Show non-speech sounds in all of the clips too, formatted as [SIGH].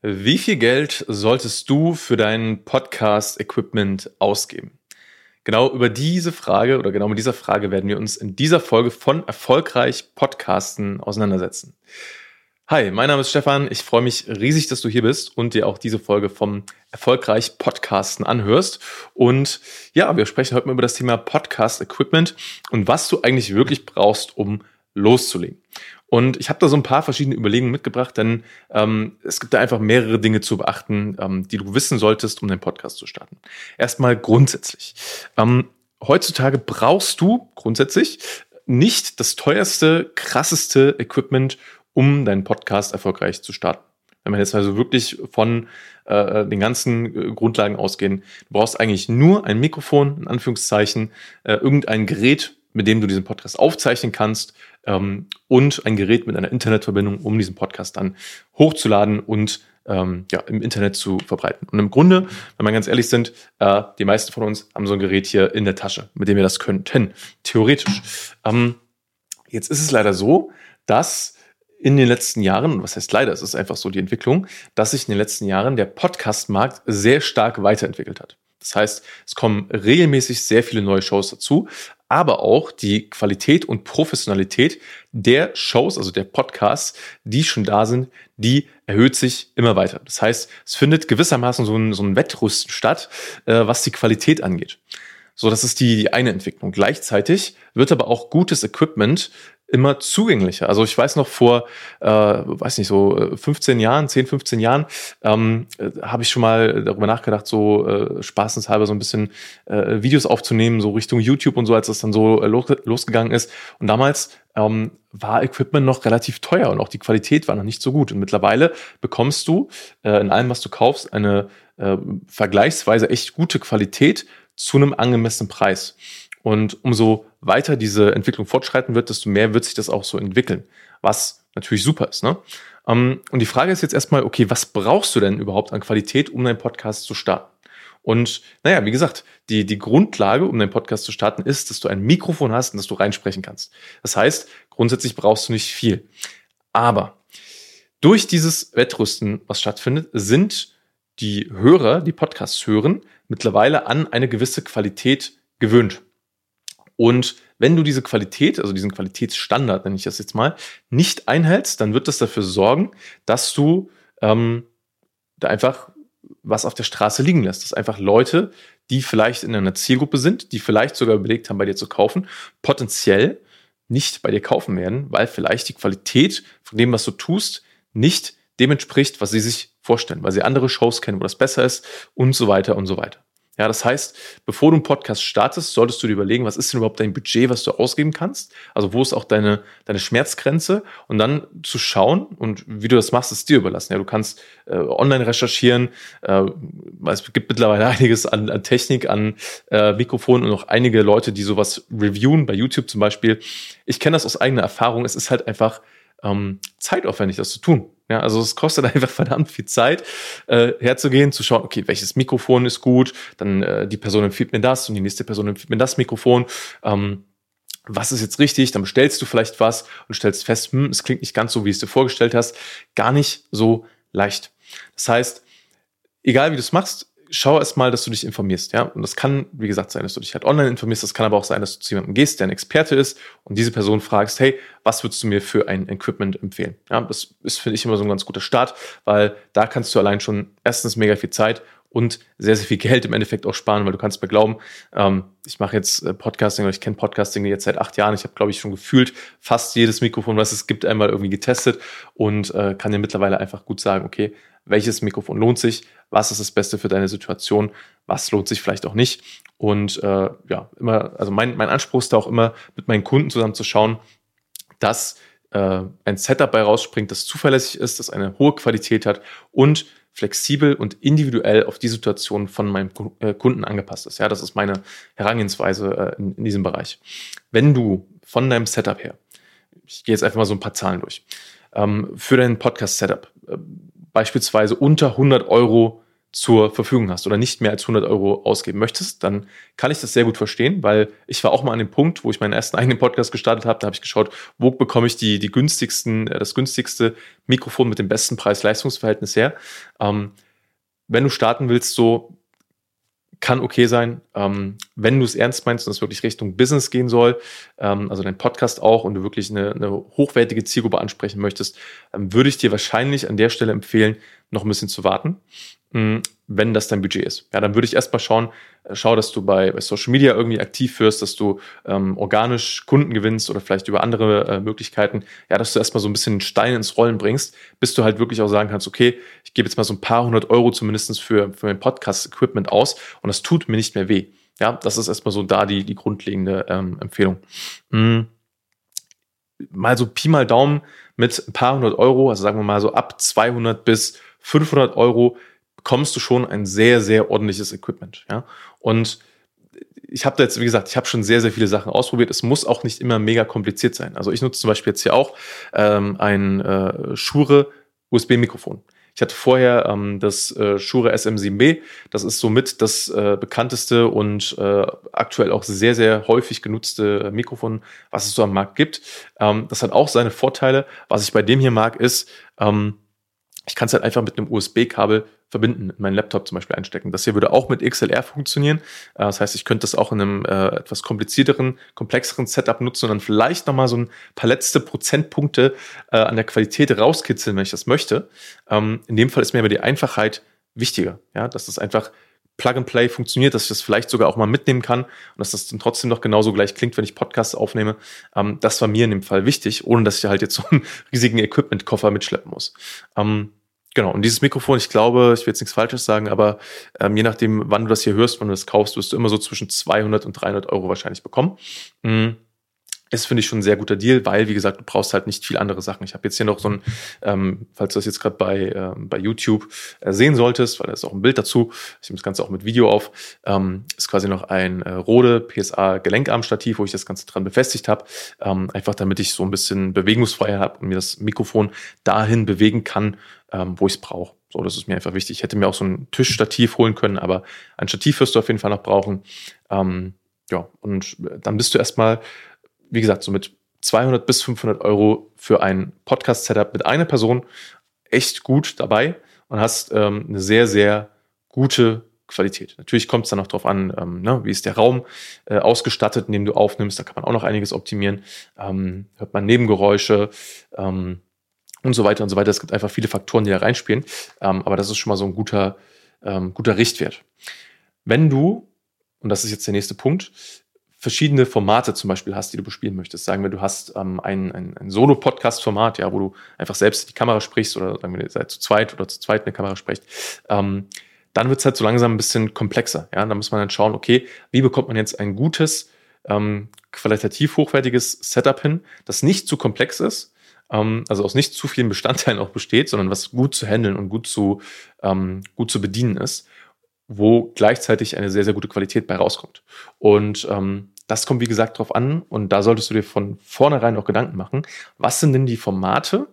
Wie viel Geld solltest du für dein Podcast-Equipment ausgeben? Genau über diese Frage oder genau mit dieser Frage werden wir uns in dieser Folge von Erfolgreich Podcasten auseinandersetzen. Hi, mein Name ist Stefan. Ich freue mich riesig, dass du hier bist und dir auch diese Folge vom Erfolgreich Podcasten anhörst. Und ja, wir sprechen heute mal über das Thema Podcast Equipment und was du eigentlich wirklich brauchst, um loszulegen. Und ich habe da so ein paar verschiedene Überlegungen mitgebracht, denn ähm, es gibt da einfach mehrere Dinge zu beachten, ähm, die du wissen solltest, um den Podcast zu starten. Erstmal grundsätzlich. Ähm, heutzutage brauchst du grundsätzlich nicht das teuerste, krasseste Equipment, um deinen Podcast erfolgreich zu starten. Wenn wir jetzt also wirklich von äh, den ganzen äh, Grundlagen ausgehen, du brauchst eigentlich nur ein Mikrofon, in Anführungszeichen, äh, irgendein Gerät, mit dem du diesen Podcast aufzeichnen kannst ähm, und ein Gerät mit einer Internetverbindung, um diesen Podcast dann hochzuladen und ähm, ja, im Internet zu verbreiten. Und im Grunde, wenn wir ganz ehrlich sind, äh, die meisten von uns haben so ein Gerät hier in der Tasche, mit dem wir das könnten, theoretisch. Ähm, jetzt ist es leider so, dass in den letzten Jahren, was heißt leider, es ist einfach so die Entwicklung, dass sich in den letzten Jahren der Podcast-Markt sehr stark weiterentwickelt hat. Das heißt, es kommen regelmäßig sehr viele neue Shows dazu, aber auch die Qualität und Professionalität der Shows, also der Podcasts, die schon da sind, die erhöht sich immer weiter. Das heißt, es findet gewissermaßen so ein, so ein Wettrüsten statt, äh, was die Qualität angeht. So, das ist die, die eine Entwicklung. Gleichzeitig wird aber auch gutes Equipment immer zugänglicher. Also ich weiß noch vor, äh, weiß nicht, so 15 äh, Jahren, 10, 15 Jahren, ähm, äh, habe ich schon mal darüber nachgedacht, so äh, spaßenshalber so ein bisschen äh, Videos aufzunehmen, so Richtung YouTube und so, als das dann so äh, los, losgegangen ist. Und damals ähm, war Equipment noch relativ teuer und auch die Qualität war noch nicht so gut. Und mittlerweile bekommst du äh, in allem, was du kaufst, eine äh, vergleichsweise echt gute Qualität zu einem angemessenen Preis. Und umso weiter diese Entwicklung fortschreiten wird, desto mehr wird sich das auch so entwickeln, was natürlich super ist. Ne? Ähm, und die Frage ist jetzt erstmal, okay, was brauchst du denn überhaupt an Qualität, um deinen Podcast zu starten? Und naja, wie gesagt, die, die Grundlage, um deinen Podcast zu starten, ist, dass du ein Mikrofon hast und dass du reinsprechen kannst. Das heißt, grundsätzlich brauchst du nicht viel. Aber durch dieses Wettrüsten, was stattfindet, sind die Hörer, die Podcasts hören, mittlerweile an eine gewisse Qualität gewöhnt. Und wenn du diese Qualität, also diesen Qualitätsstandard, nenne ich das jetzt mal, nicht einhältst, dann wird das dafür sorgen, dass du ähm, da einfach was auf der Straße liegen lässt. Dass einfach Leute, die vielleicht in einer Zielgruppe sind, die vielleicht sogar überlegt haben, bei dir zu kaufen, potenziell nicht bei dir kaufen werden, weil vielleicht die Qualität von dem, was du tust, nicht dem entspricht, was sie sich vorstellen, weil sie andere Shows kennen, wo das besser ist und so weiter und so weiter. Ja, das heißt, bevor du einen Podcast startest, solltest du dir überlegen, was ist denn überhaupt dein Budget, was du ausgeben kannst? Also wo ist auch deine, deine Schmerzgrenze? Und dann zu schauen und wie du das machst, ist dir überlassen. Ja, du kannst äh, online recherchieren. Äh, es gibt mittlerweile [LAUGHS] einiges an, an Technik, an äh, Mikrofonen und auch einige Leute, die sowas reviewen, bei YouTube zum Beispiel. Ich kenne das aus eigener Erfahrung. Es ist halt einfach ähm, zeitaufwendig, das zu tun. Ja, also es kostet [LAUGHS] einfach verdammt viel Zeit, äh, herzugehen, zu schauen, okay, welches Mikrofon ist gut, dann äh, die Person empfiehlt mir das und die nächste Person empfiehlt mir das Mikrofon. Ähm, was ist jetzt richtig? Dann bestellst du vielleicht was und stellst fest, hm, es klingt nicht ganz so, wie es dir vorgestellt hast. Gar nicht so leicht. Das heißt, egal wie du es machst, schau erst mal, dass du dich informierst, ja. Und das kann, wie gesagt, sein, dass du dich halt online informierst. Das kann aber auch sein, dass du zu jemandem gehst, der ein Experte ist und diese Person fragst, hey, was würdest du mir für ein Equipment empfehlen? Ja, das ist, finde ich, immer so ein ganz guter Start, weil da kannst du allein schon erstens mega viel Zeit und sehr, sehr viel [LAUGHS] Geld im Endeffekt auch sparen, weil du kannst mir glauben, ähm, ich mache jetzt äh, Podcasting oder ich kenne Podcasting jetzt seit acht Jahren. Ich habe, glaube ich, schon gefühlt fast jedes Mikrofon, was es gibt, einmal irgendwie getestet und äh, kann dir mittlerweile einfach gut sagen, okay, welches Mikrofon lohnt sich, was ist das Beste für deine Situation, was lohnt sich vielleicht auch nicht. Und äh, ja, immer, also mein, mein Anspruch ist da auch immer, mit meinen Kunden zusammen zu schauen, dass äh, ein Setup bei rausspringt, das zuverlässig ist, das eine hohe Qualität hat und flexibel und individuell auf die Situation von meinem äh, Kunden angepasst ist. Ja, das ist meine Herangehensweise äh, in, in diesem Bereich. Wenn du von deinem Setup her, ich gehe jetzt einfach mal so ein paar Zahlen durch, ähm, für dein Podcast-Setup äh, beispielsweise unter 100 Euro zur Verfügung hast oder nicht mehr als 100 Euro ausgeben möchtest, dann kann ich das sehr gut verstehen, weil ich war auch mal an dem Punkt, wo ich meinen ersten [LAUGHS] eigenen Podcast gestartet habe, da habe ich geschaut, wo bekomme ich die, die günstigsten, äh, das günstigste Mikrofon mit dem besten Preis-Leistungs-Verhältnis her. Ähm, wenn du starten willst, so kann okay sein. Ähm, wenn du es ernst meinst und es wirklich Richtung Business gehen soll, ähm, also dein Podcast auch und du wirklich eine, eine hochwertige Zielgruppe ansprechen möchtest, ähm, würde ich dir wahrscheinlich an der Stelle empfehlen, noch ein bisschen zu warten. Wenn das dein Budget ist. Ja, dann würde ich erstmal schauen, äh, schau, dass du bei, bei Social Media irgendwie aktiv wirst, dass du ähm, organisch Kunden gewinnst oder vielleicht über andere äh, Möglichkeiten, ja, dass du erstmal so ein bisschen Stein ins Rollen bringst, bis du halt wirklich auch sagen kannst, okay, ich gebe jetzt mal so ein paar hundert Euro zumindest für, für mein Podcast-Equipment aus und das tut mir nicht mehr weh. Ja, das ist erstmal so da die, die grundlegende ähm, Empfehlung. Mhm. Mal so Pi mal Daumen mit ein paar hundert Euro, also sagen wir mal so ab 200 bis 500 Euro bekommst du schon ein sehr, sehr ordentliches Equipment. Ja? Und ich habe da jetzt, wie gesagt, ich habe schon sehr, sehr viele Sachen ausprobiert. Es muss auch nicht immer mega kompliziert sein. Also ich nutze zum Beispiel jetzt hier auch ähm, ein äh, Shure USB-Mikrofon. Ich hatte vorher ähm, das äh, Shure SM7B. Das ist somit das äh, bekannteste und äh, aktuell auch sehr, sehr häufig genutzte Mikrofon, was es so am Markt gibt. Ähm, das hat auch seine Vorteile. Was ich bei dem hier mag, ist, ähm, ich kann es halt einfach mit einem USB-Kabel verbinden, mit meinem Laptop zum Beispiel einstecken. Das hier würde auch mit XLR funktionieren. Äh, das heißt, ich könnte das auch in einem äh, etwas komplizierteren, komplexeren Setup nutzen und dann vielleicht nochmal so ein paar letzte Prozentpunkte äh, an der Qualität rauskitzeln, wenn ich das möchte. Ähm, in dem Fall ist mir aber die Einfachheit wichtiger, ja, dass das einfach Plug and Play funktioniert, dass ich das vielleicht sogar auch mal mitnehmen kann und dass das dann trotzdem noch genauso gleich klingt, wenn ich Podcasts aufnehme. Ähm, das war mir in dem Fall wichtig, ohne dass ich halt jetzt so einen [LAUGHS] riesigen Equipment-Koffer mitschleppen muss. Ähm, Genau, und dieses Mikrofon, ich glaube, ich will jetzt nichts Falsches sagen, aber ähm, je nachdem, wann du das hier hörst, wann du das kaufst, wirst du immer so zwischen 200 und 300 Euro wahrscheinlich bekommen. Mhm ist, finde ich, schon ein sehr guter Deal, weil, wie gesagt, du brauchst halt nicht viel andere Sachen. Ich habe jetzt hier noch so ein, ähm, falls du das jetzt gerade bei, ähm, bei YouTube äh, sehen solltest, weil da ist auch ein Bild dazu, ich nehme das Ganze auch mit Video auf, ähm, ist quasi noch ein äh, Rode PSA Gelenkarmstativ, wo ich das Ganze dran befestigt habe, ähm, einfach damit ich so ein bisschen Bewegungsfreiheit habe und mir das Mikrofon dahin bewegen kann, ähm, wo ich es brauche. So, das ist mir einfach wichtig. Ich hätte mir auch so ein Tischstativ holen können, aber ein Stativ wirst du auf jeden Fall noch brauchen. Ähm, ja, und dann bist du erstmal wie gesagt, so mit 200 bis 500 Euro für ein Podcast-Setup mit einer Person echt gut dabei und hast ähm, eine sehr, sehr gute Qualität. Natürlich kommt es dann noch darauf an, ähm, ne, wie ist der Raum äh, ausgestattet, in dem du aufnimmst. Da kann man auch noch einiges optimieren. Ähm, hört man Nebengeräusche ähm, und so weiter und so weiter. Es gibt einfach viele Faktoren, die da reinspielen. Ähm, aber das ist schon mal so ein guter, ähm, guter Richtwert. Wenn du, und das ist jetzt der nächste Punkt, verschiedene Formate zum Beispiel hast, die du bespielen möchtest. Sagen wir, du hast ähm, ein, ein, ein Solo-Podcast-Format, ja, wo du einfach selbst die Kamera sprichst oder sagen wir, seid zu zweit oder zu zweit in der Kamera sprecht. Ähm, dann wird es halt so langsam ein bisschen komplexer. Ja, da muss man dann schauen, okay, wie bekommt man jetzt ein gutes, ähm, qualitativ hochwertiges Setup hin, das nicht zu komplex ist, ähm, also aus nicht zu vielen Bestandteilen auch besteht, sondern was gut zu handeln und gut zu, ähm, gut zu bedienen ist wo gleichzeitig eine sehr, sehr gute Qualität bei rauskommt. Und ähm, das kommt, wie gesagt, drauf an und da solltest du dir von vornherein auch Gedanken machen. Was sind denn die Formate,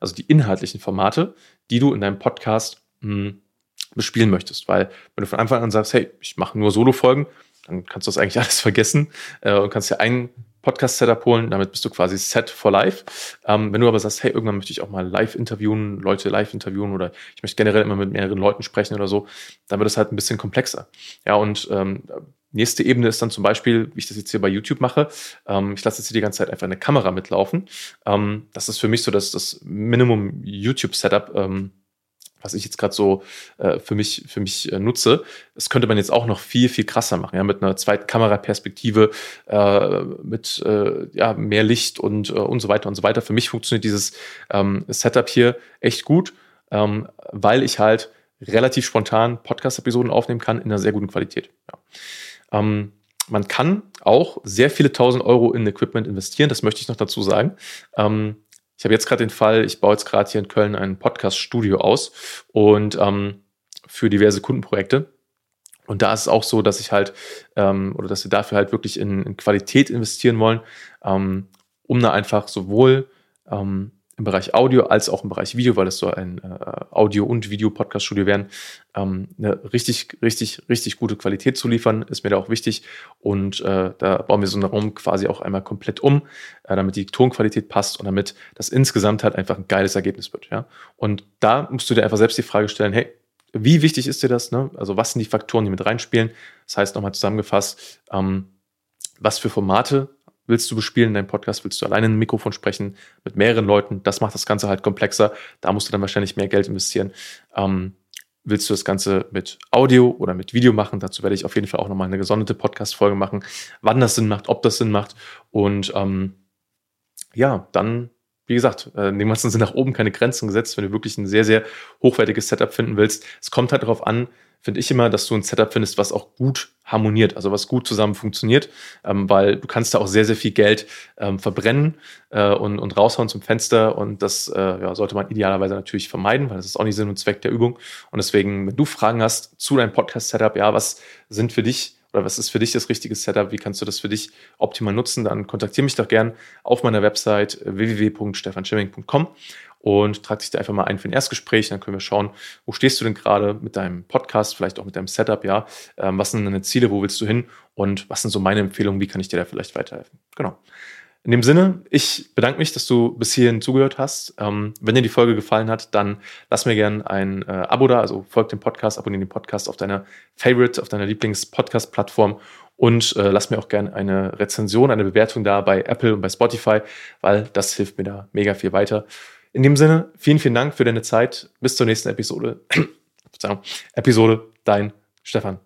also die inhaltlichen Formate, die du in deinem Podcast mh, hm, bespielen möchtest? Weil wenn du von Anfang an sagst, hey, ich mache nur Solo-Folgen, dann kannst du das eigentlich [LAUGHS] alles vergessen äh, und kannst dir einen Podcast-Setup holen, damit bist du quasi set for life. Ähm, wenn du aber sagst, hey, irgendwann möchte ich auch mal live interviewen, Leute live interviewen oder ich möchte generell immer mit mehreren Leuten sprechen oder so, dann wird es halt ein bisschen komplexer. Ja, und ähm, nächste Ebene ist dann zum Beispiel, wie ich das jetzt hier bei YouTube mache, ähm, ich lasse jetzt hier die ganze Zeit einfach eine Kamera mitlaufen. Ähm, das ist für mich so das, das Minimum YouTube-Setup, ähm, was ich jetzt gerade so äh, für mich, für mich äh, nutze, das könnte man jetzt auch noch viel, viel krasser machen, ja, mit einer zweiten Kameraperspektive, äh, mit äh, ja, mehr Licht und, äh, und so weiter und so weiter. Für mich funktioniert dieses ähm, Setup hier echt gut, ähm, weil ich halt relativ spontan Podcast-Episoden aufnehmen kann in einer sehr guten Qualität. Ja. Ähm, man kann auch sehr viele tausend Euro in Equipment investieren, das möchte ich noch dazu sagen. Ähm, ich habe jetzt gerade den Fall, ich baue jetzt gerade hier in Köln ein Podcast-Studio aus und ähm, für diverse Kundenprojekte. Und da ist es auch so, dass ich halt, ähm, oder dass wir dafür halt wirklich in, in Qualität investieren wollen, ähm, um da einfach sowohl ähm, im Bereich Audio als auch im Bereich Video, weil es so ein äh, Audio- und Video-Podcast-Studio werden, ähm, eine richtig, richtig, richtig gute Qualität zu liefern, ist mir da auch wichtig. Und äh, da bauen wir so einen Raum quasi auch einmal komplett um, äh, damit die Tonqualität passt und damit das insgesamt halt einfach ein geiles Ergebnis wird. Ja? Und da musst du dir einfach selbst die Frage stellen, hey, wie wichtig ist dir das? Ne? Also was sind die Faktoren, die mit reinspielen? Das heißt nochmal zusammengefasst, ähm, was für Formate willst du bespielen in deinem Podcast? Willst du alleine in ein Mikrofon sprechen mit mehreren Leuten? Das macht das Ganze halt komplexer. Da musst du dann wahrscheinlich mehr Geld investieren. Ähm, willst du das Ganze mit Audio oder mit Video machen? Dazu werde ich auf jeden Fall auch nochmal eine gesonderte Podcast-Folge machen, wann das Sinn macht, ob das Sinn macht. Und ähm, ja, dann, wie gesagt, in dem ganzen sind nach oben keine Grenzen gesetzt, wenn du wirklich ein sehr, sehr hochwertiges Setup finden willst. Es kommt halt darauf an, finde ich immer, dass du ein Setup findest, was auch gut harmoniert, also was gut zusammen funktioniert, ähm, weil du kannst da auch sehr, sehr viel Geld ähm, verbrennen äh, und, und raushauen zum Fenster und das äh, ja, sollte man idealerweise natürlich vermeiden, weil das ist auch nicht Sinn und Zweck der Übung. Und deswegen, wenn du Fragen hast zu deinem Podcast-Setup, ja, was sind für dich oder was ist für dich das richtige Setup? Wie kannst du das für dich optimal nutzen? Dann kontaktiere mich doch gern auf meiner Website www.stefanschimming.com und trag dich da einfach mal ein für ein Erstgespräch. Dann können wir schauen, wo stehst du denn gerade mit deinem Podcast, vielleicht auch mit deinem Setup, ja. Ähm, was sind deine Ziele, wo willst du hin und was sind so meine Empfehlungen, wie kann ich dir da vielleicht weiterhelfen? Genau. In dem Sinne, ich bedanke mich, dass du bis hierhin zugehört hast. Ähm, wenn dir die Folge gefallen hat, dann lass mir gerne ein äh, Abo da, also folg dem Podcast, abonniere den Podcast auf deiner Favorite, auf deiner Lieblings-Podcast-Plattform und äh, lass mir auch gerne eine Rezension, eine Bewertung da bei Apple und bei Spotify, weil das hilft mir da mega viel weiter. In dem Sinne, vielen, vielen Dank für deine Zeit. Bis zur nächsten Episode. [CLEARS THROAT] Episode, dein Stefan.